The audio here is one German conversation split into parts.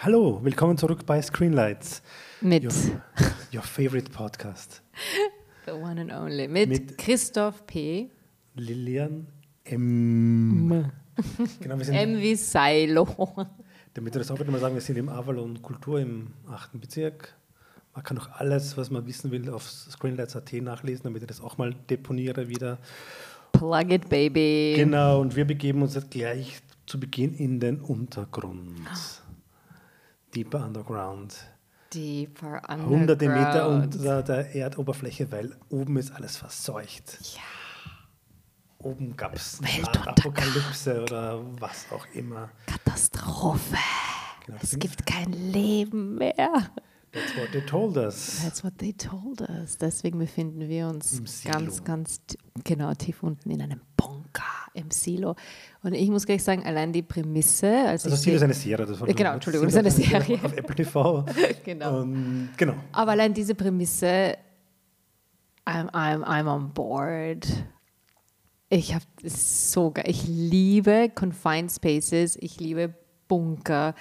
Hallo, willkommen zurück bei Screenlights. Mit Your, your favorite podcast. The One and Only. Mit, Mit- Christoph P. Lilian M. Genau, wir sind, M wie Silo. damit wir das auch wieder mal sagen, wir sind im Avalon Kultur im 8. Bezirk. Man kann auch alles, was man wissen will, auf Screenlights.at nachlesen, damit ich das auch mal deponiere wieder. Plug it, baby. Genau, und wir begeben uns jetzt gleich zu Beginn in den Untergrund. Deeper Underground. Deeper Underground. Hunderte Meter unter der Erdoberfläche, weil oben ist alles verseucht. Ja. Oben gab es. Apokalypse oder was auch immer. Katastrophe. Genau, Es gibt kein Leben mehr. That's what they told us. That's what they told us. Deswegen befinden wir uns ganz, ganz genau tief unten in einem Bunker im Silo. Und ich muss gleich sagen, allein die Prämisse, als Also ich Silo ist eine Serie. Das war Genau, Entschuldigung, das ist eine Serie. Auf Apple TV. Genau. Und, genau. Aber allein diese Prämisse, I'm, I'm, I'm on board. Ich habe so geil. Ich liebe Confined Spaces, ich liebe Bunker,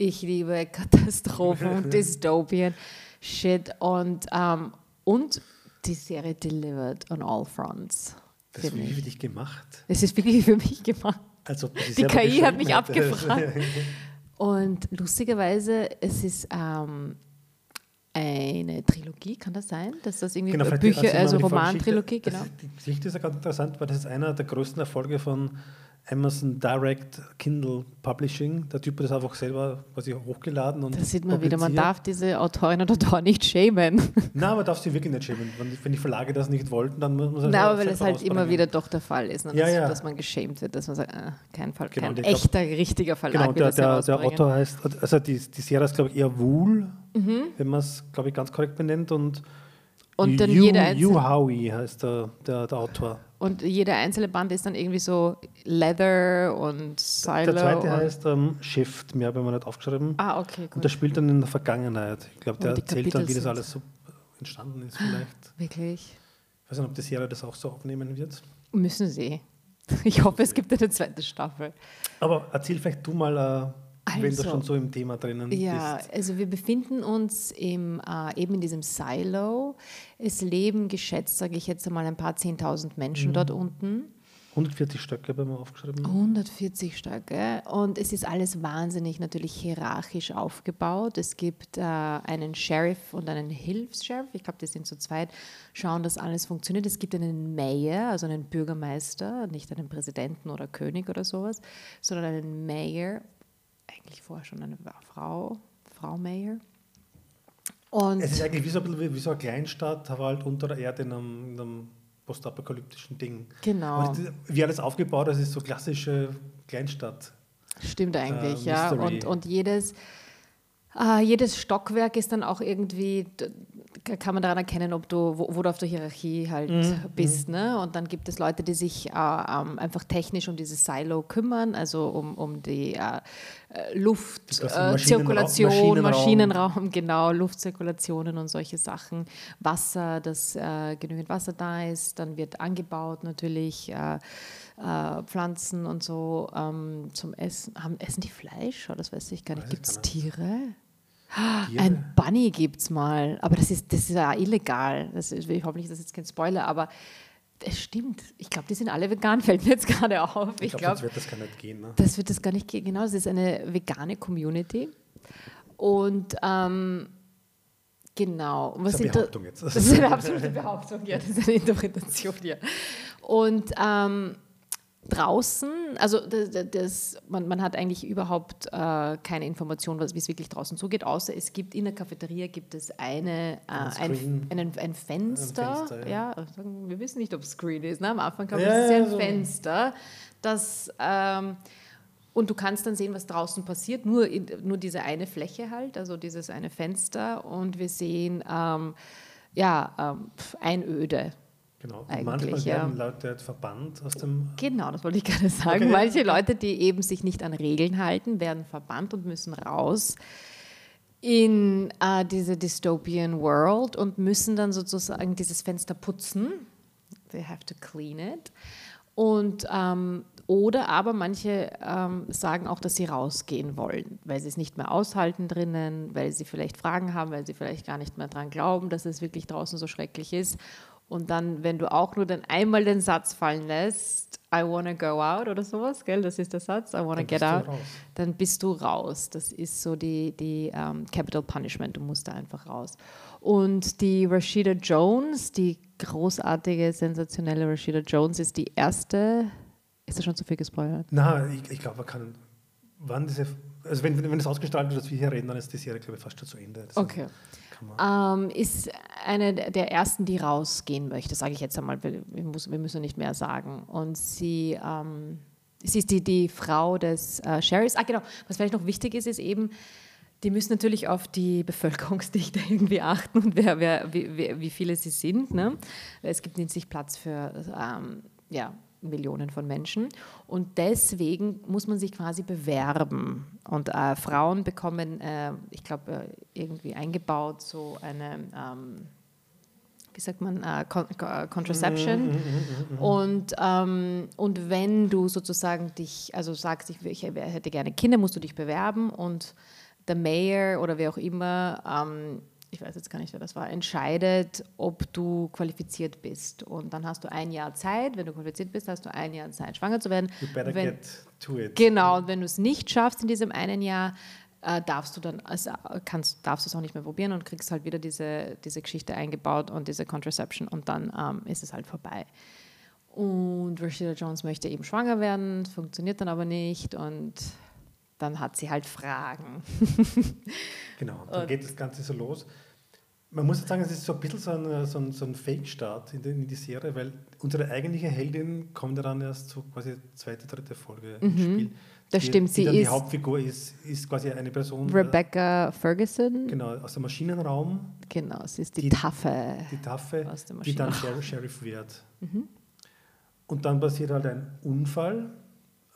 ich liebe Katastrophen, Dystopien, Shit und, ähm, und die Serie delivered on all fronts. Das ist finde wie ich. für dich gemacht. Es ist wirklich für mich gemacht. Als ob du sie Die KI hat mich hättest. abgefragt. Und lustigerweise, es ist ähm, eine Trilogie, kann das sein? Dass das irgendwie Genau, Bücher, also die Romantrilogie, genau. Die Geschichte ist ja ganz interessant, weil das ist einer der größten Erfolge von Amazon Direct Kindle Publishing. Der Typ hat das einfach selber quasi hochgeladen und Da sieht man wieder, man darf diese Autorin oder Autor nicht schämen. Nein, man darf sie wirklich nicht schämen. Wenn, die Verlage das nicht wollten, dann muss man es Na, einfach aber weil es halt immer wieder doch der Fall ist, ne? Ja, dass, ja. dass man geschämt wird, dass man sagt, ah, kein Fall, Genau, kein glaub- echter, richtiger Verlag Genau, der, das der, der. Autor heißt, also die, die Serie ist, glaube ich, eher Wool, Mhm. wenn man es, glaube ich, ganz korrekt benennt. Und, Und dann Yu, jeder Yu Howie heißt der, der, der Autor. Und jeder einzelne Band ist dann irgendwie so Leather und Silo. Der zweite und, heißt ähm, Shift, mehr habe ich mir nicht aufgeschrieben. Ah, okay, Und gut. der spielt dann in der Vergangenheit. Ich glaube, der Und die erzählt dann, Kapitel wie das alles so entstanden ist vielleicht. Wirklich? Ich weiß nicht, ob die Serie das auch so aufnehmen wird. Müssen sie. Ich hoffe, es gibt eine zweite Staffel. Aber erzähl vielleicht du mal, äh, wenn du Also, schon so im Thema drinnen Ja, bist. also wir befinden uns im, äh, eben in diesem Silo. Es leben geschätzt, sage ich jetzt einmal, ein paar Zehntausend Menschen dort unten. 140 Stöcke haben wir aufgeschrieben. 140 Stöcke. Und es ist alles wahnsinnig natürlich hierarchisch aufgebaut. Es gibt äh, einen Sheriff und einen Hilfs-Sheriff. Ich glaube, die sind zu zweit, schauen, dass alles funktioniert. Es gibt einen Mayor, also einen Bürgermeister, nicht einen Präsidenten oder König oder sowas, sondern einen Mayor. Eigentlich vorher schon eine Frau, Frau Mayor. Und Es ist eigentlich wie so, wie, so eine Kleinstadt, aber halt unter der Erde in einem, in einem postapokalyptischen Ding. Genau. Das, wie alles aufgebaut ist, ist so klassische Kleinstadt. Stimmt eigentlich, Äh, ja. Und, und jedes, äh, jedes Stockwerk ist dann auch irgendwie, kann man daran erkennen, ob du, wo, wo du auf der Hierarchie halt Mhm, bist. Ne? Und dann gibt es Leute, die sich äh, ähm, einfach technisch um dieses Silo kümmern, also um, um die äh, äh, Luft, Das ganze äh, Zirkulation, Maschinenraum. Maschinenraum, genau, Luftzirkulationen und solche Sachen. Wasser, dass äh, genügend Wasser da ist, dann wird angebaut natürlich. Äh, Pflanzen und so ähm, zum Essen. Haben, essen die Fleisch? Oh, das weiß ich gar nicht. Gibt es. Tiere? Tiere? Ein Bunny gibt es mal, aber das ist, das ist ja illegal. Das ist, ich hoffe nicht, das ist jetzt kein Spoiler, aber es stimmt. Ich glaube, die sind alle vegan, fällt mir jetzt gerade auf. Ich Ich glaube, glaube, wird das gar nicht gehen. Ne? das wird das gar nicht gehen. Genau, das ist eine vegane Community. Und ähm, genau. Was Das ist eine Behauptung jetzt. Das ist eine absolute Behauptung, ja, das ist eine Interpretation, ja. Und ähm, draußen, also das, das, man, man hat eigentlich überhaupt äh, keine Information, was- wie es wirklich draußen zugeht, außer es gibt in der Cafeteria gibt es eine, äh, ein, Screen. einen, ein Fenster. Ein Fenster, ja. sagen- wir wissen nicht, ob es Screen ist. Ne? Am Anfang glaube ich, Ja, es ist ja ja, ein so. Fenster, das ähm, und du kannst dann sehen, was draußen passiert, nur, in, nur diese eine Fläche halt, also dieses eine Fenster. Und wir sehen ähm, ja, ähm, Einöde. Genau. Eigentlich, manchmal ja. werden Leute halt verbannt aus dem. Genau, das wollte ich gerade sagen. Okay. Manche Leute, die eben sich nicht an Regeln halten, werden verbannt und müssen raus in äh, diese Dystopian World und müssen dann sozusagen dieses Fenster putzen. They have to clean it. Und ähm, oder aber manche ähm, sagen auch, dass sie rausgehen wollen, weil sie es nicht mehr aushalten drinnen, weil sie vielleicht Fragen haben, weil sie vielleicht gar nicht mehr daran glauben, dass es wirklich draußen so schrecklich ist. Und dann, wenn du auch nur dann einmal den Satz fallen lässt, I wanna go out oder sowas, gell, das ist der Satz, I wanna get out, dann bist du raus. Das ist so die, die um, ähm, Capital Punishment, du musst da einfach raus. Und die Rashida Jones, die großartige, sensationelle Rashida Jones, ist die erste ist das schon zu viel gespoilert? Nein, ich, ich glaube, man kann. Wann diese, also wenn, wenn es ausgestrahlt wird, dass wir hier reden, dann ist die Serie, glaube ich, fast schon zu Ende. Das okay. Ähm, ist eine der ersten, die rausgehen möchte, sage ich jetzt einmal. Wir, wir, müssen nicht mehr sagen. Und sie, ähm, sie ist die, die Frau des äh, Sheriffs. Ah, genau. Was vielleicht noch wichtig ist, ist eben, die müssen natürlich auf die Bevölkerungsdichte irgendwie achten und wer, wer, wie, wie viele sie sind. Ne? Es gibt nicht Platz für ähm, ja, Millionen von Menschen. Und deswegen muss man sich quasi bewerben. Und äh, Frauen bekommen, äh, ich glaube, äh, irgendwie eingebaut so eine, ähm, wie sagt man, äh, äh, Contraception. Mhm, mhm, mhm, und, ähm, und wenn du sozusagen dich, also sagst, ich, ich hätte gerne Kinder, musst du dich bewerben und der Mayor oder wer auch immer ähm, ich weiß jetzt gar nicht, wer das war, entscheidet, ob du qualifiziert bist. Und dann hast du ein Jahr Zeit, wenn du qualifiziert bist, hast du ein Jahr Zeit, schwanger zu werden. You better wenn, get to it. Genau, und wenn du es nicht schaffst in diesem einen Jahr, äh, darfst du dann, also kannst, darfst du es auch nicht mehr probieren und kriegst halt wieder diese, diese Geschichte eingebaut und diese Contraception und dann ähm, ist es halt vorbei. Und Rashida Jones möchte eben schwanger werden, funktioniert dann aber nicht und dann hat sie halt Fragen. genau, dann geht das Ganze so los. Man muss jetzt sagen, es ist so ein bisschen so ein, so ein, so ein Fake-Start in, in, die Serie, weil unsere eigentliche Heldin kommt dann erst so quasi zweite, dritte Folge mhm. ins Spiel. Das die, stimmt, sie die ist. Die Hauptfigur ist, ist quasi eine Person. Rebecca Ferguson. Genau, aus dem Maschinenraum. Genau, sie ist die, die Taffe. Die Taffe, die dann Sheriff wird. Mhm. Und dann passiert halt ein Unfall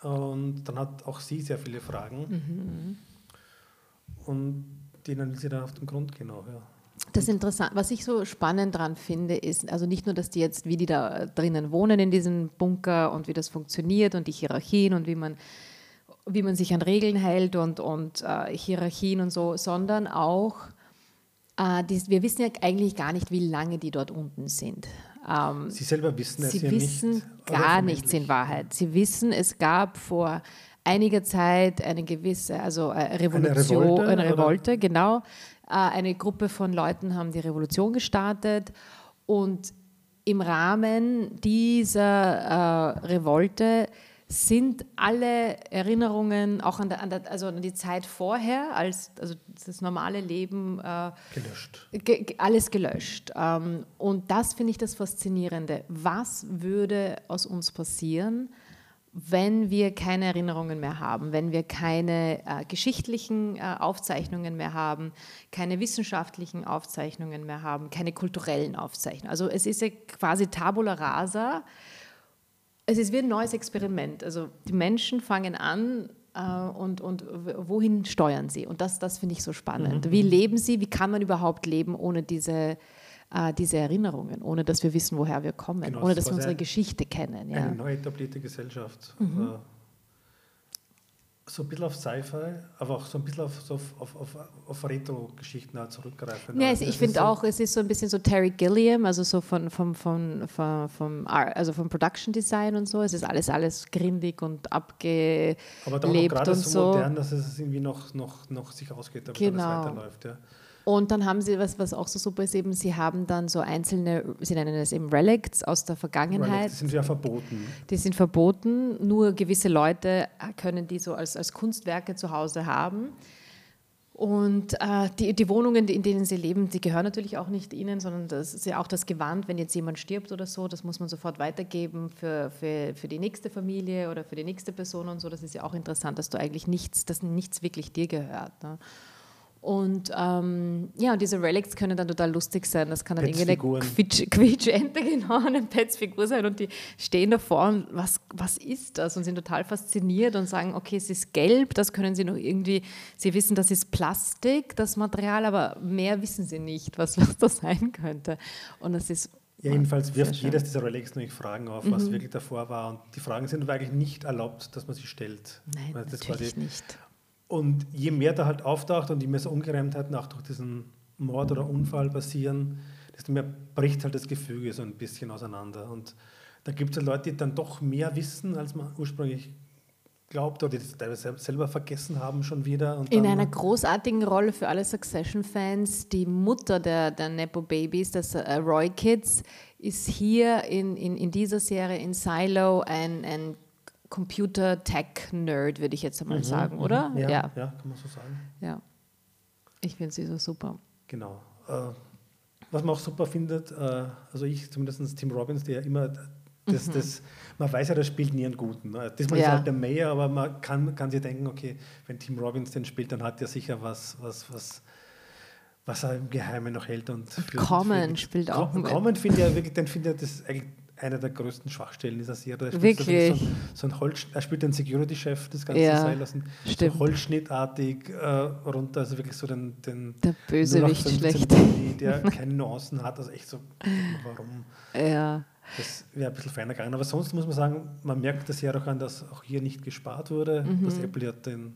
und dann hat auch sie sehr viele Fragen. Mhm. Und denen will sie dann auf den Grund gehen auch, ja. Das interessant. Was ich so spannend daran finde, ist, also nicht nur, dass die jetzt, wie die da drinnen wohnen in diesem Bunker und wie das funktioniert und die Hierarchien und wie man, wie man sich an Regeln hält und, und äh, Hierarchien und so, sondern auch, äh, die, wir wissen ja eigentlich gar nicht, wie lange die dort unten sind. Ähm, Sie selber wissen es Sie ja wissen nicht, gar nichts in Wahrheit. Sie wissen, es gab vor einiger Zeit eine gewisse, also eine äh, Revolution, eine Revolte, eine Revolte genau. Äh, eine Gruppe von Leuten haben die Revolution gestartet und im Rahmen dieser äh, Revolte sind alle Erinnerungen auch an, der, an, der, also an die Zeit vorher, als also das normale Leben äh, gelöscht. Ge, alles gelöscht. Ähm, und das finde ich das Faszinierende. Was würde aus uns passieren, wenn wir keine Erinnerungen mehr haben, wenn wir keine äh, geschichtlichen äh, Aufzeichnungen mehr haben, keine wissenschaftlichen Aufzeichnungen mehr haben, keine kulturellen Aufzeichnungen. Also es ist ja quasi Tabula rasa es ist wie ein neues Experiment. Also die Menschen fangen an äh, und, und wohin steuern sie? Und das, das finde ich so spannend. Mhm. Wie leben sie? Wie kann man überhaupt leben ohne diese, äh, diese Erinnerungen, ohne dass wir wissen, woher wir kommen, genau, ohne dass wir unsere Geschichte kennen? Ja. Eine neu etablierte Gesellschaft. Mhm. So ein bisschen auf Sci-Fi, aber auch so ein bisschen auf, auf, auf, auf, auf Retro-Geschichten zurückgreifen. Ja, also ich finde so auch, es ist so ein bisschen so Terry Gilliam, also so von, von, von, von, vom, also vom Production Design und so. Es ist alles, alles grindig und abgelebt aber noch gerade so modern, dass es irgendwie noch, noch, noch sich ausgeht, damit genau. alles weiterläuft. Ja. Und dann haben sie, was, was auch so super ist, eben, sie haben dann so einzelne, sie nennen es eben Relicts aus der Vergangenheit. Relics, die sind ja verboten. Die sind verboten, nur gewisse Leute können die so als, als Kunstwerke zu Hause haben. Und äh, die, die Wohnungen, in denen sie leben, die gehören natürlich auch nicht ihnen, sondern das ist ja auch das Gewand, wenn jetzt jemand stirbt oder so, das muss man sofort weitergeben für, für, für die nächste Familie oder für die nächste Person und so. Das ist ja auch interessant, dass du eigentlich nichts, dass nichts wirklich dir gehört. Ne? Und ähm, ja, und diese Relics können dann total lustig sein. Das kann dann irgendwie eine Quietsch-Ente, genau, eine Pets-Figur sein. Und die stehen davor und was, was ist das? Und sind total fasziniert und sagen, okay, es ist gelb, das können sie noch irgendwie, sie wissen, das ist Plastik, das Material, aber mehr wissen sie nicht, was, was das sein könnte. Und das ist Ja, jedenfalls wirft jedes dieser Relics nämlich Fragen auf, was mhm. wirklich davor war. Und die Fragen sind aber eigentlich nicht erlaubt, dass man sie stellt. Nein, natürlich quasi, nicht. Und je mehr da halt auftaucht und je mehr so Ungereimtheiten auch durch diesen Mord oder Unfall passieren, desto mehr bricht halt das Gefüge so ein bisschen auseinander. Und da gibt es halt Leute, die dann doch mehr wissen, als man ursprünglich glaubt oder die das teilweise selber vergessen haben schon wieder. In einer großartigen Rolle für alle Succession-Fans, die Mutter der, der Nepo-Babys, das äh, Roy Kids, ist hier in, in, in dieser Serie in Silo ein, ein Computer-Tech-Nerd, würde ich jetzt einmal mhm, sagen, oder? Ja, ja, ja. kann man so sagen. Ja, ich finde sie so super. Genau. Äh, was man auch super findet, äh, also ich zumindest Tim Robbins, der immer das, mhm. das, man weiß ja, das spielt nie einen guten. Ne? Das ja. ist halt der Mayor, aber man kann, kann sich denken, okay, wenn Tim Robbins den spielt, dann hat er sicher was, was, was, was er im Geheimen noch hält. Und für, Common spielt auch. Common finde ich ja wirklich, den finde ich das eigentlich einer der größten Schwachstellen dieser Serie. Er wirklich? So, so ein Holz, er spielt den Security-Chef des ganzen ja, Seil lassen, so holzschnittartig äh, runter, also wirklich so den, den der Bösewicht schlecht, der keine Nuancen hat, also echt so, warum? Ja. Das wäre ein bisschen feiner gegangen. Aber sonst muss man sagen, man merkt das ja auch an, dass auch hier nicht gespart wurde, mhm. dass Apple ja den,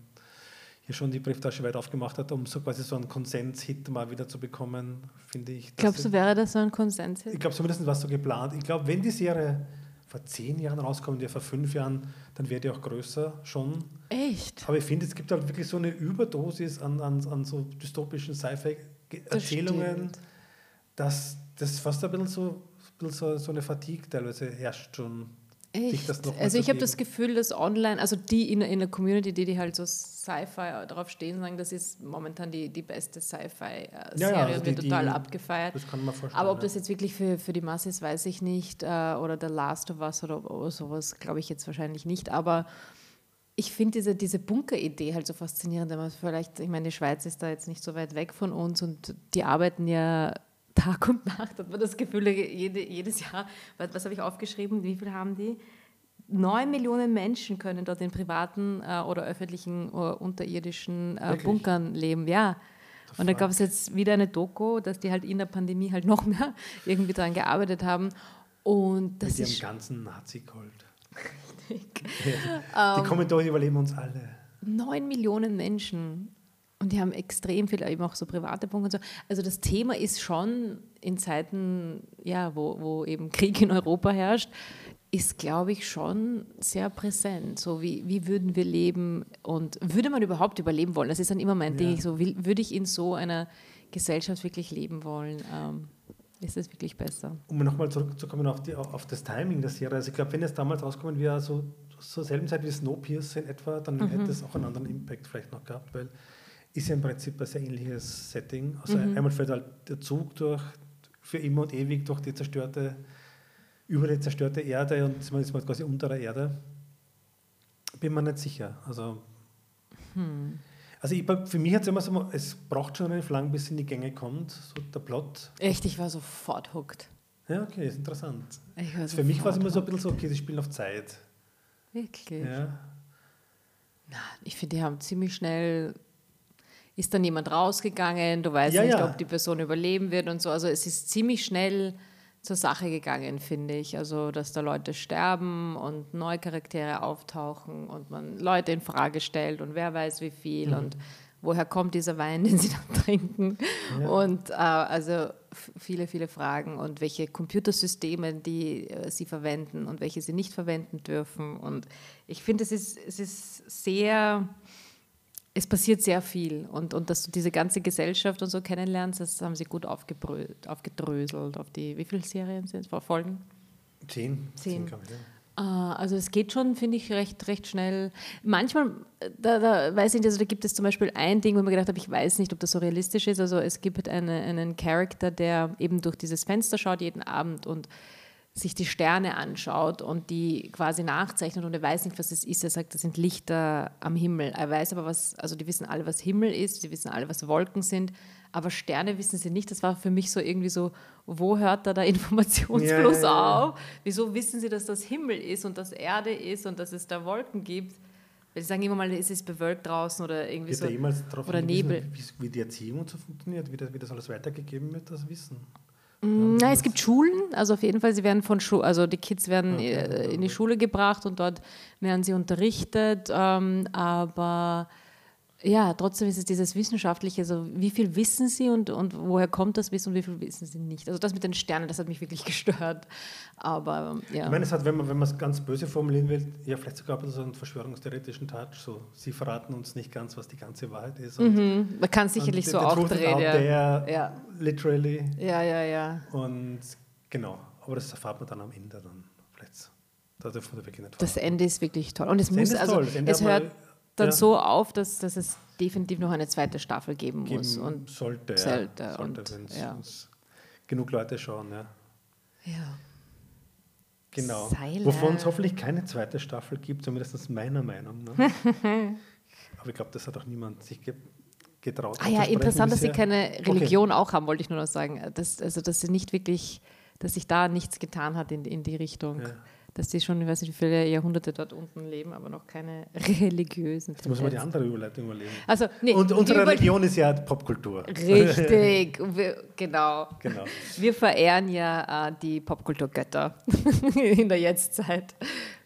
hier schon die Brieftasche weit aufgemacht hat, um so quasi so einen Konsens-Hit mal wieder zu bekommen, finde ich. Glaubst du, wäre das so ein Konsens-Hit? Ich glaube, zumindest war es so geplant. Ich glaube, wenn die Serie vor zehn Jahren rauskommt, ja vor fünf Jahren, dann wäre die auch größer schon. Echt? Aber ich finde, es gibt halt wirklich so eine Überdosis an, an, an so dystopischen Sci-Fi-Erzählungen, dass das fast ein bisschen so so, so eine Fatigue teilweise herrscht schon. Echt? also ich habe das Gefühl, dass online, also die in, in der Community, die, die halt so Sci-Fi drauf stehen, sagen, das ist momentan die, die beste Sci-Fi-Serie ja, ja, also und wird total die, abgefeiert. Das kann man vorstellen. Aber ob das jetzt wirklich für, für die Masse ist, weiß ich nicht. Äh, oder The Last of Us oder, oder sowas, glaube ich jetzt wahrscheinlich nicht. Aber ich finde diese, diese Bunker-Idee halt so faszinierend. Man vielleicht, ich meine, die Schweiz ist da jetzt nicht so weit weg von uns und die arbeiten ja Tag und Nacht hat man das Gefühl, jede, jedes Jahr, was, was habe ich aufgeschrieben, wie viel haben die? Neun Millionen Menschen können dort in privaten äh, oder öffentlichen oder äh, unterirdischen äh, Bunkern leben, ja. Und da gab es jetzt wieder eine Doku, dass die halt in der Pandemie halt noch mehr irgendwie daran gearbeitet haben. Und das Mit ist ihrem ganzen Nazi-Gold. Richtig. die kommen durch, überleben uns alle. Neun Millionen Menschen. Und die haben extrem viel, eben auch so private Punkte und so. Also das Thema ist schon in Zeiten, ja, wo, wo eben Krieg in Europa herrscht, ist, glaube ich, schon sehr präsent. So wie, wie würden wir leben und würde man überhaupt überleben wollen? Das ist dann immer mein ja. Ding. So, will, würde ich in so einer Gesellschaft wirklich leben wollen? Ähm, ist es wirklich besser? Um nochmal zurückzukommen auf, die, auf das Timing der Serie. Also ich glaube, wenn es damals rauskommen wäre, so zur selben Zeit wie Snowpiercer in etwa, dann mhm. hätte es auch einen anderen Impact vielleicht noch gehabt, weil ist ja im Prinzip ein sehr ähnliches Setting. Also mhm. einmal fährt halt der Zug durch, für immer und ewig durch die zerstörte, über die zerstörte Erde und man ist mal quasi unter der Erde. Bin mir nicht sicher. Also, hm. also ich, für mich hat es immer so, es braucht schon einen lang, bis es in die Gänge kommt, so der Plot. Echt, ich war sofort hooked. Ja, okay, ist interessant. Also für mich war es immer so ein bisschen so, okay, sie spielen auf Zeit. Wirklich? Ja. Na, ich finde, die haben ziemlich schnell ist dann jemand rausgegangen, du weißt ja, nicht, ja. ob die Person überleben wird und so. Also es ist ziemlich schnell zur Sache gegangen, finde ich. Also, dass da Leute sterben und neue Charaktere auftauchen und man Leute in Frage stellt und wer weiß wie viel mhm. und woher kommt dieser Wein, den sie dann trinken. Ja. Und äh, also viele, viele Fragen und welche Computersysteme, die äh, sie verwenden und welche sie nicht verwenden dürfen. Und ich finde, es ist, es ist sehr es passiert sehr viel und, und dass du diese ganze Gesellschaft und so kennenlernst, das haben sie gut aufgedröselt auf die, wie viele Serien sind es, Folgen? Zehn. Zehn. Zehn. Ah, also es geht schon, finde ich, recht, recht schnell. Manchmal, da, da weiß ich nicht, also da gibt es zum Beispiel ein Ding, wo ich mir gedacht habe, ich weiß nicht, ob das so realistisch ist. Also es gibt eine, einen Charakter, der eben durch dieses Fenster schaut jeden Abend und sich die Sterne anschaut und die quasi nachzeichnet und er weiß nicht, was es ist. Er sagt, das sind Lichter am Himmel. Er weiß aber, was, also die wissen alle, was Himmel ist, sie wissen alle, was Wolken sind, aber Sterne wissen sie nicht. Das war für mich so irgendwie so, wo hört da der Informationsfluss ja, ja, auf? Wieso wissen sie, dass das Himmel ist und das Erde ist und dass es da Wolken gibt? Weil sie sagen immer mal, es ist bewölkt draußen oder irgendwie wird so. jemals oder Nebel. Wie, wie, die Erziehung und so funktioniert, wie das, wie das alles weitergegeben wird, das Wissen? Nein, es gibt Schulen, also auf jeden Fall, sie werden von Schu also die Kids werden Okay. äh, in die Schule gebracht und dort werden sie unterrichtet, ähm, aber ja, trotzdem ist es dieses Wissenschaftliche, so wie viel wissen sie und, und woher kommt das Wissen und wie viel wissen sie nicht. Also das mit den Sternen, das hat mich wirklich gestört, aber ja. Ich meine, es hat, wenn man es ganz böse formulieren will, ja, vielleicht sogar ein bisschen so einen verschwörungstheoretischen Touch. So, sie verraten uns nicht ganz, was die ganze Wahrheit ist. Und, Mhm, man kann sicherlich und so the auch drehen. Ja. Ja. Literally. ja, ja, ja. Und genau, aber das erfahrt man dann am Ende dann. Vielleicht. Da dürfen wir wirklich nicht Das verraten. Ende ist wirklich toll. Und es Das muss, also. Das es hört mal- dann ja. so auf, dass, dass es definitiv noch eine zweite Staffel geben geben muss. Und sollte. sollte Ja, und, sollte wenn's, ja. wenn's genug Leute schauen. Ja. ja. Genau. Seile. Wovon es hoffentlich keine zweite Staffel gibt, zumindest meiner Meinung. Ne? Aber ich glaube, das hat auch niemand sich ge getraut. Ah ja, interessant, dass sie keine Religion auch haben, wollte ich nur noch sagen. Das, also, dass sie nicht wirklich, dass sich da nichts getan hat in, in die Richtung. Ja. Dass sie schon, ich weiß nicht, wie viele Jahrhunderte dort unten leben, aber noch keine religiösen Jetzt muss man die andere Überleitung überlegen. Also, nee, Und unsere Religion ist ja Popkultur. Richtig, wir, genau. Genau. Wir verehren ja äh, die Popkulturgötter in der Jetztzeit.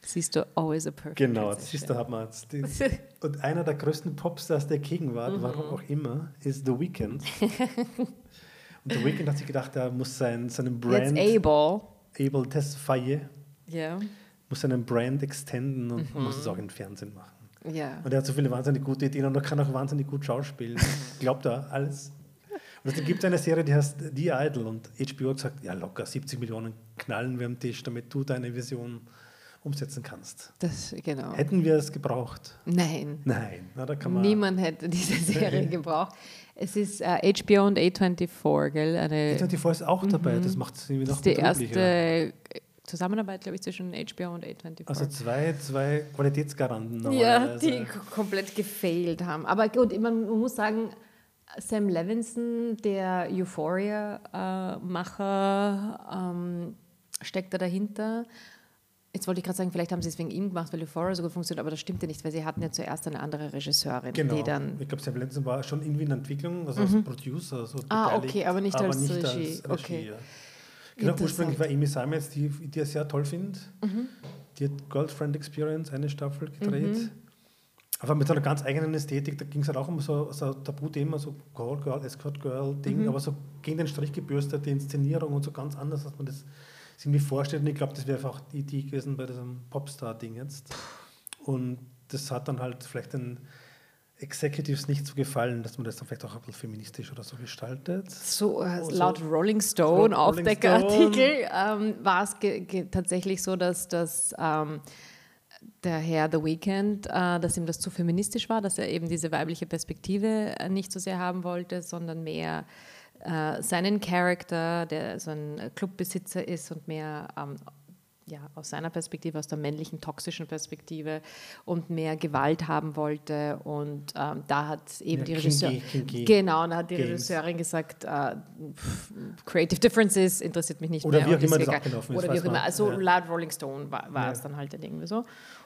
Siehst du, always a perfect Genau, transition. siehst du, hat man jetzt. Die, und einer der größten Popstars der Gegenwart, Mhm. warum auch immer, ist The Weeknd. Und The Weeknd hat sich gedacht, er muss sein, seinen Jetzt Brand, able. Abel Tesfaye, Ja. muss seinen Brand extenden und Mhm. muss es auch im Fernsehen machen. Ja. Und er hat so viele wahnsinnig gute Ideen und er kann auch wahnsinnig gut schauspielen. Glaubt er alles. Und es gibt eine Serie, die heißt The Idol und HBO hat gesagt, ja locker, 70 Millionen knallen wir am Tisch, damit du deine Vision umsetzen kannst. Das, genau. Hätten wir es gebraucht? Nein. Nein. Na, da kann man Niemand hätte diese Serie gebraucht. Es ist äh, HBO und A24, gell? Eine, Die TV ist auch dabei, das macht es irgendwie das noch ist die erste äh, Zusammenarbeit, glaube ich, zwischen HBO und A24. Also zwei, zwei Qualitätsgaranten ja, die komplett gefailt haben. Aber gut, man, muss sagen, Sam Levinson, der Euphoria-Macher, ähm, steckt da dahinter. Jetzt wollte ich gerade sagen, vielleicht haben sie es wegen ihm gemacht, weil Euphoria so gut funktioniert, aber das stimmte nicht, weil sie hatten ja zuerst eine andere Regisseurin, Genau. die dann. ich glaube, Sam war schon irgendwie in Entwicklung, also als Producer. So Ah, beteiligt, okay, aber nicht als Regie. Okay. ja. Genau, ursprünglich war Amy Simons, die, die ich sehr toll finde. Mhm. Die hat Girlfriend Experience, eine Staffel gedreht. Aber mit so einer ganz eigenen Ästhetik, da ging es halt auch um so, so ein Tabuthema, so Call Girl, Escort Girl Ding, Mhm. aber so gegen den Strich gebürstet, die Inszenierung und so ganz anders, als man das vorstellt. Und ich glaube, das wäre einfach die Idee gewesen bei diesem Popstar-Ding jetzt. Und das hat dann halt vielleicht den Executives nicht so gefallen, dass man das dann vielleicht auch ein bisschen feministisch oder so gestaltet. So, äh, Oh, so- laut Rolling Stone, Aufdeckerartikel, ähm, war es tatsächlich so, dass, dass ähm, der Herr The Weeknd, äh, dass ihm das zu feministisch war, dass er eben diese weibliche Perspektive äh, nicht so sehr haben wollte, sondern mehr äh, seinen Charakter, der so ein Clubbesitzer ist und mehr ähm, ja, aus seiner Perspektive, aus der männlichen, toxischen Perspektive und mehr Gewalt haben wollte. Und ähm, da hat eben Ja, die Regisseurin. Genau, und da hat die Games. Regisseurin gesagt, äh, pff, Creative Differences interessiert mich nicht Oder mehr. wie auch immer das gegangen. abgelaufen ist, Oder wie auch immer. Also Ja. laut Rolling Stone war, war Ja. es dann halt irgendwie so.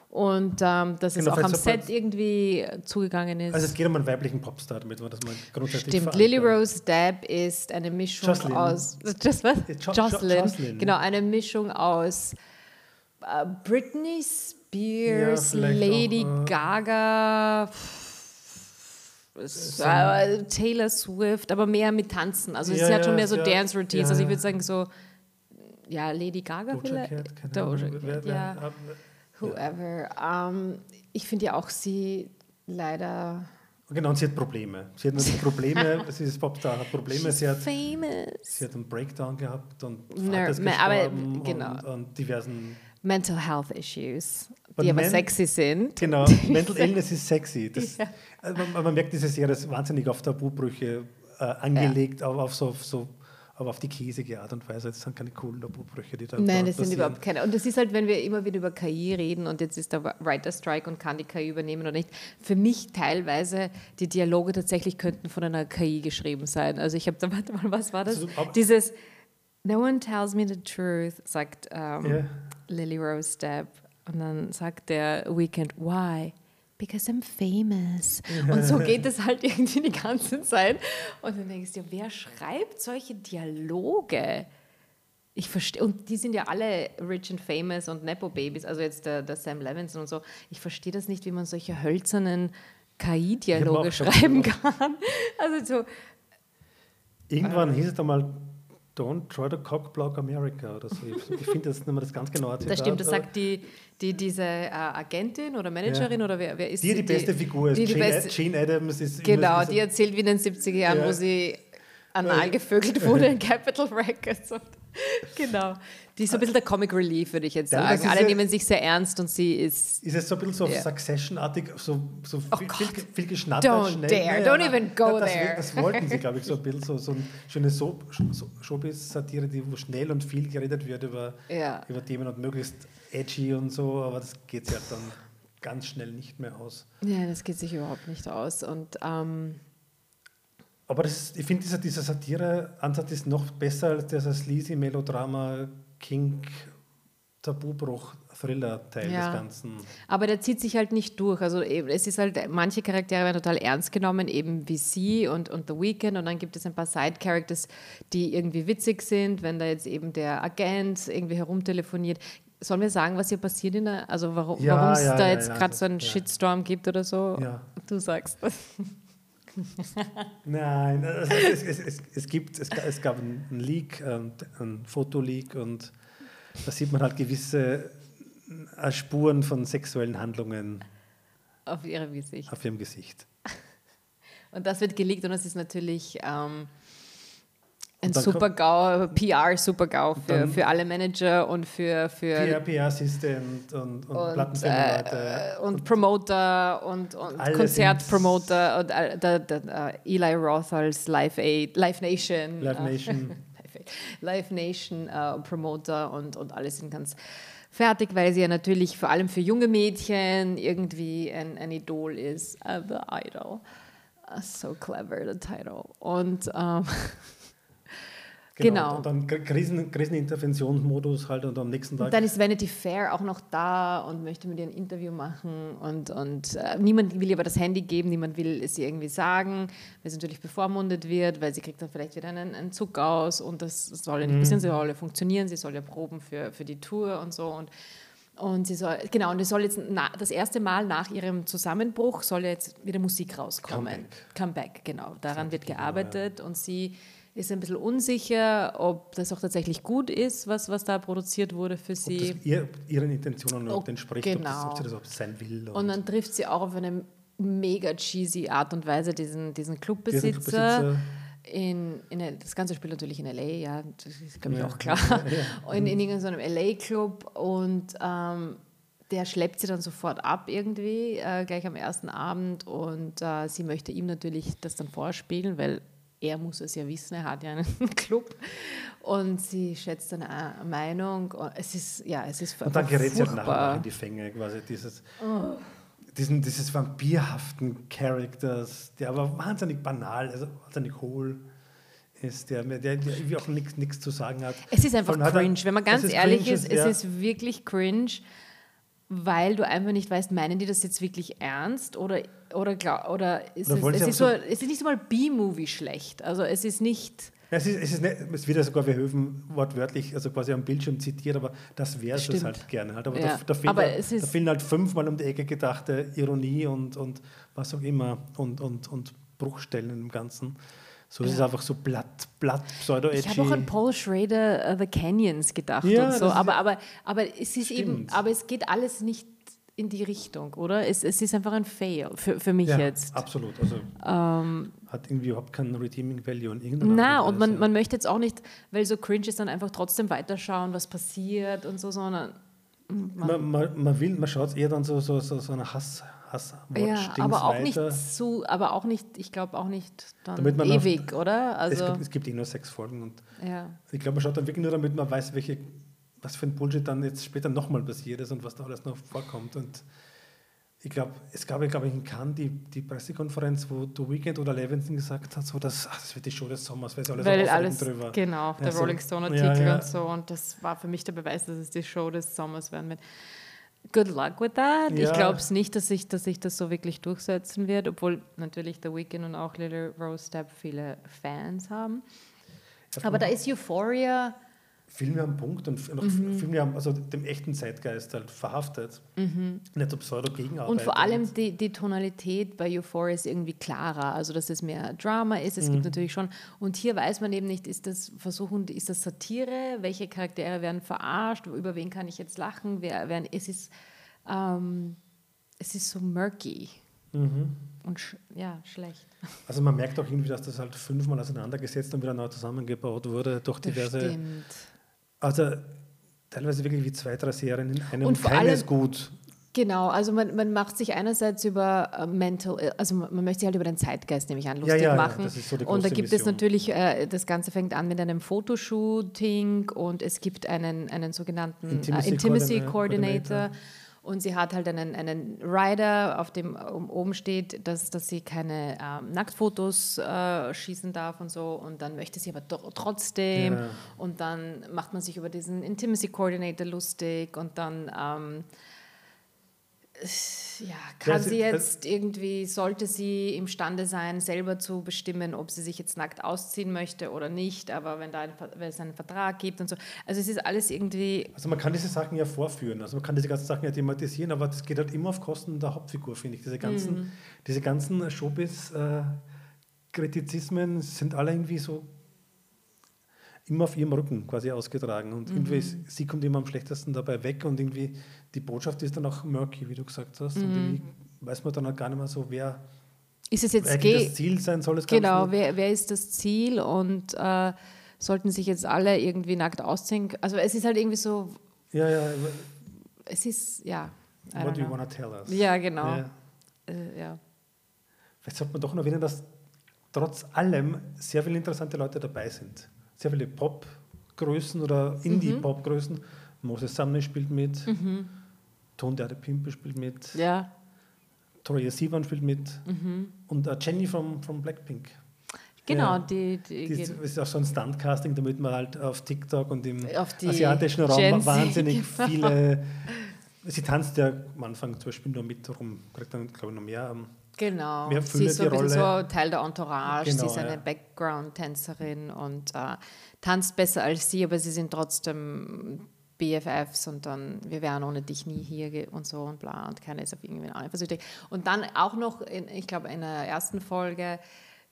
Und ähm, dass es Genau, auch am Set irgendwie zugegangen ist. Also es geht um einen weiblichen Popstar, damit man das mal grundsätzlich Stimmt. Lily Rose Depp ist eine Mischung Jocelyn. aus. Just was? Jo- Jo- Jocelyn. Jocelyn. Genau, eine Mischung aus äh, Britney Spears, Ja, Lady auch, äh, Gaga, s- äh, Taylor Swift, aber mehr mit Tanzen. Also Ja, sie hat schon ja, mehr so ja, Dance Routines. ja, also ich ja. würde sagen so, ja, Lady Gaga Doja vielleicht. Cat, Doja Cat, wer- wer- ja. ab- Whoever. Ähm, ich finde ja auch sie leider Genau, und sie hat Probleme. Sie hat natürlich Probleme, sie ist Popstar, hat Probleme, sie hat, famous. sie hat einen Breakdown gehabt und me- aber, genau. und, und diversen... Mental Health Issues, But die aber men- sexy sind. Genau, Mental Illness ist sexy. Das, Ja. also man, man merkt, diese Serie ist wahnsinnig auf Tabubrüche äh, angelegt, auf, auf so, so aber auf die käsige Art und Weise. Das sind keine coolen Tabubrüche, die da Nein, das sind passieren. überhaupt keine. Und das ist halt, wenn wir immer wieder über KI reden und jetzt ist der Writer Strike und kann die KI übernehmen oder nicht. Für mich teilweise die Dialoge tatsächlich könnten von einer KI geschrieben sein. Also ich habe da, warte mal, was war das? Also, Dieses No one tells me the truth, sagt ähm, Ja. Lily Rose Depp. Und dann sagt der Weekend, why? Because I'm famous. Und so geht es halt irgendwie die ganze Zeit. Und dann denkst du, wer schreibt solche Dialoge? Ich verstehe, und die sind ja alle rich and famous und Nepo-Babys, also jetzt der, der Sam Levinson und so. Ich verstehe das nicht, wie man solche hölzernen KI-Dialoge schreiben kann. Also so. Irgendwann äh, hieß es da mal Don't try to cockblock America oder so. Ich, ich finde das nicht mehr das ganz genaue Zitat. Das stimmt, das sagt die, die, diese äh, Agentin oder Managerin ja. oder wer, wer ist die? Die die beste Figur ist. Die, die Gene, beste, Gene Adams ist Genau, die erzählt wie in den 70er Jahren, ja. wo sie anal gevögelt wurde in Capital Records. Und genau. Die ist so ein bisschen der Comic Relief, würde ich jetzt ja, sagen. Alle nehmen sich sehr ernst und sie ist. Ist es so ein bisschen so yeah. Succession-artig, so, so oh viel, viel, viel geschnattert, Don't schnell. dare, ja, don't even go das, there. Das wollten sie, glaube ich, so ein bisschen so, so eine schöne so Showbiz-Satire, wo schnell und viel geredet wird über, ja. über Themen und möglichst edgy und so, aber das geht sich halt dann ganz schnell nicht mehr aus. Ja, das geht sich überhaupt nicht aus. Und. Ähm, aber das, ich finde, dieser, dieser Satire-Ansatz ist noch besser als dieser sleazy Melodrama Kink Tabubruch Thriller-Teil ja. des Ganzen. Aber der zieht sich halt nicht durch. Also es ist halt, manche Charaktere werden total ernst genommen, eben wie sie und, und The Weeknd. Und dann gibt es ein paar Side-Characters, die irgendwie witzig sind, wenn da jetzt eben der Agent irgendwie herumtelefoniert. Sollen wir sagen, was hier passiert in der, also warum ja, es ja, da jetzt gerade so einen Shitstorm gibt oder so? Du sagst. Nein, also es, es, es, es, gibt, es, es gab einen Leak, ähm, einen Fotoleak und da sieht man halt gewisse äh, Spuren von sexuellen Handlungen auf ihrem Gesicht. Auf ihrem Gesicht. Und das wird geleakt und das ist natürlich ähm, ein Super-GAU, PR-Super-GAU für, für alle Manager und für. für PR-Assistent und, und, und Plattenfirmenleute. Äh, und, und, Promoter und, und Konzertpromoter und äh, der, der, uh, Eli Roth als Live, Aid, Live Nation. Live Nation. Live Nation uh, Promoter und, und alle sind ganz fertig, weil sie ja natürlich vor allem für junge Mädchen irgendwie ein, ein Idol ist. Uh, the Idol. Uh, so clever, the title. Und. Um, Genau. genau. Und dann Krisen, Kriseninterventionsmodus halt und am nächsten Tag. Und dann ist Vanity Fair auch noch da und möchte mit ihr ein Interview machen und, und äh, niemand will ihr aber das Handy geben, niemand will es ihr irgendwie sagen, weil sie natürlich bevormundet wird, weil sie kriegt dann vielleicht wieder einen, einen Zug aus und das soll ja nicht mhm. sie soll ja funktionieren, sie soll ja proben für, für die Tour und so und und sie soll, genau, und es soll jetzt na, das erste Mal nach ihrem Zusammenbruch soll jetzt wieder Musik rauskommen. Comeback. Comeback, genau. Daran wird gearbeitet genau, ja. und sie ist ein bisschen unsicher, ob das auch tatsächlich gut ist, was, was da produziert wurde für sie. Ob das ihr, ihren Intentionen ob, entspricht, genau. ob, das, ob sie das sein will. Und, und, dann trifft sie auch auf eine mega cheesy Art und Weise diesen, diesen Clubbesitzer. Diesen Clubbesitzer. In, in, das Ganze spielt natürlich in LA, ja, das ist, glaube ich, ja, auch klar. Ja, ja. In, in irgendeinem LA-Club und ähm, der schleppt sie dann sofort ab irgendwie, äh, gleich am ersten Abend und äh, sie möchte ihm natürlich das dann vorspielen, weil er muss es ja wissen, er hat ja einen Club und sie schätzt eine Meinung. Es ist, ja, es ist Und dann gerät sie auch nachher in die Fänge, quasi dieses, oh. diesen, dieses vampirhaften Charakters, der aber wahnsinnig banal, also wahnsinnig hohl ist, der, der, der irgendwie auch nichts zu sagen hat. Es ist einfach cringe, wenn man ganz ehrlich cringe, ist, es ja. ist wirklich cringe weil du einfach nicht weißt, meinen die das jetzt wirklich ernst oder, oder, oder ist oder es, es, ist so, es ist nicht so mal B-Movie schlecht. Also es ist nicht... es, ist, es, ist nicht, es wird ja sogar Verhöfen wortwörtlich, also quasi am Bildschirm zitiert, aber das wäre es halt gerne. Halt. Aber, ja. da, da, fehlt aber halt, da fehlen halt fünfmal um die Ecke gedachte Ironie und, und was auch immer und, und, und Bruchstellen im Ganzen. So ja. ist es einfach so blatt, blatt pseudo-edgy. Ich habe auch an Paul Schrader uh, The Canyons gedacht ja, und so, aber, aber, aber es ist stimmt. eben, aber es geht alles nicht in die Richtung, oder? Es, es ist einfach ein Fail für, für mich ja, jetzt. Absolut. Also ähm, hat irgendwie überhaupt keinen Redeeming Value in irgendeiner Na, und man, man möchte jetzt auch nicht, weil so cringe ist, dann einfach trotzdem weiterschauen, was passiert und so, sondern man, man, man, man will, man schaut eher dann so, so, so, so eine Hass, ja, aber auch weiter. nicht zu, aber auch nicht, ich glaube auch nicht dann ewig, auf, oder? Also es, gibt, es gibt eh nur sechs Folgen und ja. ich glaube, man schaut dann wirklich nur, damit man weiß, welche, was für ein Bullshit dann jetzt später nochmal passiert ist und was da alles noch vorkommt. Und ich glaube, es gab, glaube ich, in Cannes die, die Pressekonferenz, wo The Weekend oder Levinson gesagt hat, so, dass, ach, das wird die Show des Sommers, weil alles weil alles drüber. Genau, der ja, Rolling Stone Artikel ja, ja. und so. Und das war für mich der Beweis, dass es die Show des Sommers werden wird good luck with that. Ja. Ich glaube es nicht, dass sich dass ich das so wirklich durchsetzen wird, obwohl natürlich The Weeknd und auch Little Rose Step viele Fans haben. Aber da ist Euphoria Filme am Punkt und mhm. Filme haben also dem echten Zeitgeist halt verhaftet. Mhm. Nicht so Pseudo-Gegenarbeit. Und vor allem die, die Tonalität bei Euphoria ist irgendwie klarer, also dass es mehr Drama ist. Es mhm. gibt natürlich schon, und hier weiß man eben nicht, ist das Versuchen, ist das Satire, welche Charaktere werden verarscht, über wen kann ich jetzt lachen, wer, wer es ist, ähm, es ist so murky. Mhm. Und sch ja, schlecht. Also man merkt auch irgendwie, dass das halt fünfmal auseinandergesetzt und wieder neu zusammengebaut wurde durch diverse. Also teilweise wirklich wie zwei, drei Serien in einem. Und vor keines allem, gut. Genau, also man, man macht sich einerseits über uh, Mental, äh, also man möchte sich halt über den Zeitgeist nämlich an lustig ja, ja, machen. Ja, so und da gibt Mission. es natürlich, äh, das Ganze fängt an mit einem Fotoshooting und es gibt einen, einen sogenannten Intimacy, uh, Intimacy Coordinator. Coordinator und sie hat halt einen, einen Rider, auf dem oben steht, dass, dass sie keine ähm, Nacktfotos äh, schießen darf und so. Und dann möchte sie aber trotzdem. Ja. Und dann macht man sich über diesen Intimacy Coordinator lustig und dann. Ähm, ja, kann sie jetzt irgendwie, sollte sie imstande sein, selber zu bestimmen, ob sie sich jetzt nackt ausziehen möchte oder nicht, aber wenn, da ein, wenn es einen Vertrag gibt und so. Also es ist alles irgendwie... Also man kann diese Sachen ja vorführen, also man kann diese ganzen Sachen ja thematisieren, aber das geht halt immer auf Kosten der Hauptfigur, finde ich. Diese ganzen, mhm. diese ganzen Showbiz-Kritizismen sind alle irgendwie so immer auf ihrem Rücken quasi ausgetragen. Und mhm. irgendwie, sie kommt immer am schlechtesten dabei weg und irgendwie die Botschaft ist dann auch murky, wie du gesagt hast. Mhm. Und weiß man dann auch gar nicht mehr so, wer ist es jetzt das Ziel sein soll. Es genau, wer, wer ist das Ziel und äh, sollten sich jetzt alle irgendwie nackt ausziehen? Also es ist halt irgendwie so. Ja, ja. Es ist, ja. What do you want to tell us? Ja, genau. Ja. Äh, ja. Vielleicht sollte man doch noch erwähnen, dass trotz allem sehr viele interessante Leute dabei sind sehr viele Pop-Größen oder Indie-Pop-Größen. Mhm. Moses Sumner spielt mit, mhm. Ton der Pimpe spielt mit, ja. Troya Sivan spielt mit mhm. und uh, Jenny from, from Blackpink. Genau, ja, die, die, die ist auch so ein Stuntcasting, damit man halt auf TikTok und im asiatischen Raum Gen wahnsinnig genau. viele. Sie tanzt ja am Anfang zum Beispiel nur mit rum, kriegt dann, glaube ich, noch mehr. Genau, mehr sie ist so ein bisschen so Teil der Entourage, genau, sie ist eine ja. Background-Tänzerin und äh, tanzt besser als sie, aber sie sind trotzdem BFFs und dann, wir wären ohne dich nie hier und so und bla und keiner ist auf irgendwen eifersüchtig. Und dann auch noch, in, ich glaube, in der ersten Folge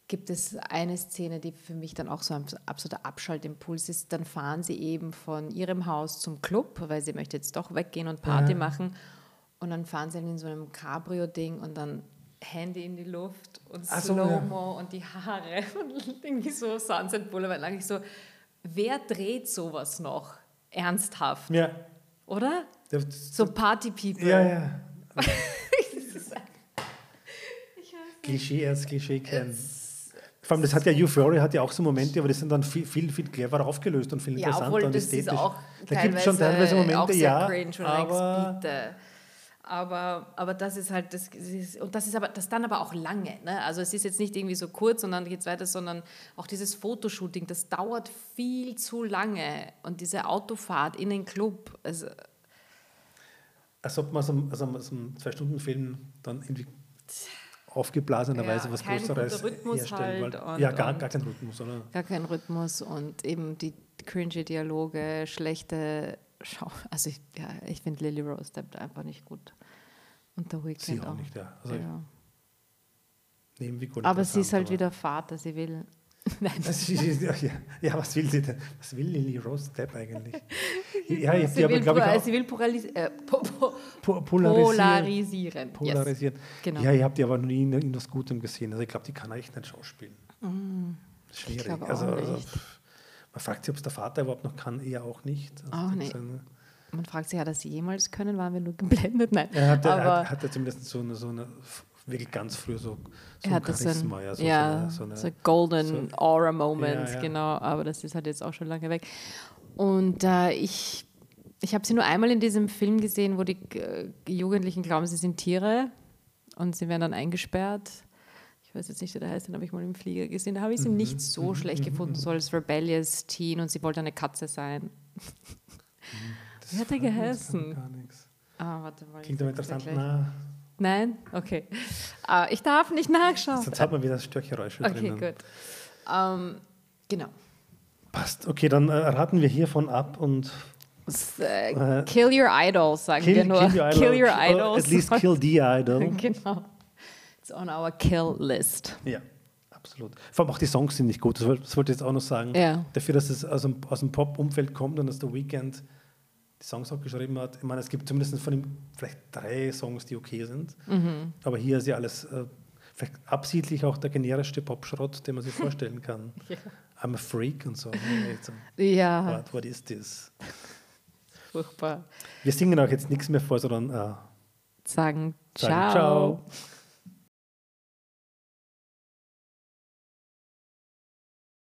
gibt es eine Szene, die für mich dann auch so ein absoluter Abschaltimpuls ist. Dann fahren sie eben von ihrem Haus zum Club, weil sie möchte jetzt doch weggehen und Party ja. machen. Und dann fahren sie in so einem Cabrio-Ding und dann Hände in die Luft und Slow-Mo ja. und die Haare und irgendwie so Sunset Boulevard. Lang ich so, wer dreht sowas noch ernsthaft? Ja. Oder? So Party-People. Ja, ja. Klischee als Klischee kennen. Vor allem, das hat ja Euphoria hat ja auch so Momente, aber die sind dann viel, viel, viel cleverer aufgelöst und viel interessanter ja, obwohl, und ästhetisch. da gibt es schon teilweise Momente, ja, aber aber, aber das ist halt, das, ist, und das ist aber das dann aber auch lange. Ne? Also es ist jetzt nicht irgendwie so kurz und dann geht es weiter, sondern auch dieses Fotoshooting, das dauert viel zu lange. Und diese Autofahrt in den Club. Also, Als ob man so, also so einen Zwei-Stunden-Film dann irgendwie aufgeblasenerweise ja, was Größeres herstellen halt und, Ja, gar, gar kein Rhythmus, oder? Gar kein Rhythmus und eben die cringe Dialoge, schlechte schau, also ich, ja, ich finde Lily Rose Depp einfach nicht gut. Und der Weekend sie auch, auch. nicht, ja. Also ja. aber sie ist halt wieder Vater, sie will. Nein. ja, ja, was will sie denn? Was will Lily Rose Depp eigentlich? Ja, ich, sie, will, aber, ich, auch, sie will äh, po, po, polarisieren. Polarisieren. Yes. Genau. Ja, ihr habt die aber nie in, in was Gutem gesehen. Also ich glaube, die kann echt nicht schauspielen. Mm. Schwierig. Also, also, man fragt sich, ob es der Vater überhaupt noch kann, eher auch nicht. Also auch nicht. Man fragt sich, hat er sie jemals können? Waren wir nur geblendet? Nein. Er hatte, aber, hat, er zumindest so eine, so eine wirklich ganz früh so, so ein Charisma. So ein, ja, so, ja, so, eine, so Golden so, Aura Moment, ja, ja. genau. Aber das ist halt jetzt auch schon lange weg. Und äh, ich, ich habe sie nur einmal in diesem Film gesehen, wo die äh, Jugendlichen glauben, sie sind Tiere und sie werden dann eingesperrt ich weiß jetzt nicht, wie der heißt, den habe ich mal im Flieger gesehen. Da habe ich sie mhm. nicht so mhm. schlecht mhm. gefunden, so als rebellious Teen und sie wollte eine Katze sein. Das wie hat er geheißen? Gar nichts. Ah, warte mal. Klingt aber interessant nah. Nein? Okay. Uh, ich darf nicht nachschauen. Sonst hat man wieder das Störgeräusch Okay, gut. Um, genau. Passt. Okay, dann äh, raten wir hiervon ab und äh, kill your idols, sagen kill, wir nur. Kill your, idol. kill your idols. at least kill the idol. genau. It's on our kill list. Ja, absolut. Vor allem auch die Songs sind nicht gut. Das, das wollte ich jetzt auch noch sagen. Ja. Dafür, dass es aus dem, aus dem Pop-Umfeld kommt und dass der Weekend die Songs auch geschrieben hat. Ich meine, es gibt zumindest von ihm vielleicht drei Songs, die okay sind. Mhm. Aber hier ist ja alles äh, vielleicht absichtlich auch der generischste Popschrott, den man sich vorstellen kann. ja. I'm a freak und so. ja. What, what is this? Furchtbar. Wir singen auch jetzt nichts mehr vor, sondern äh, sagen, sagen ciao. ciao.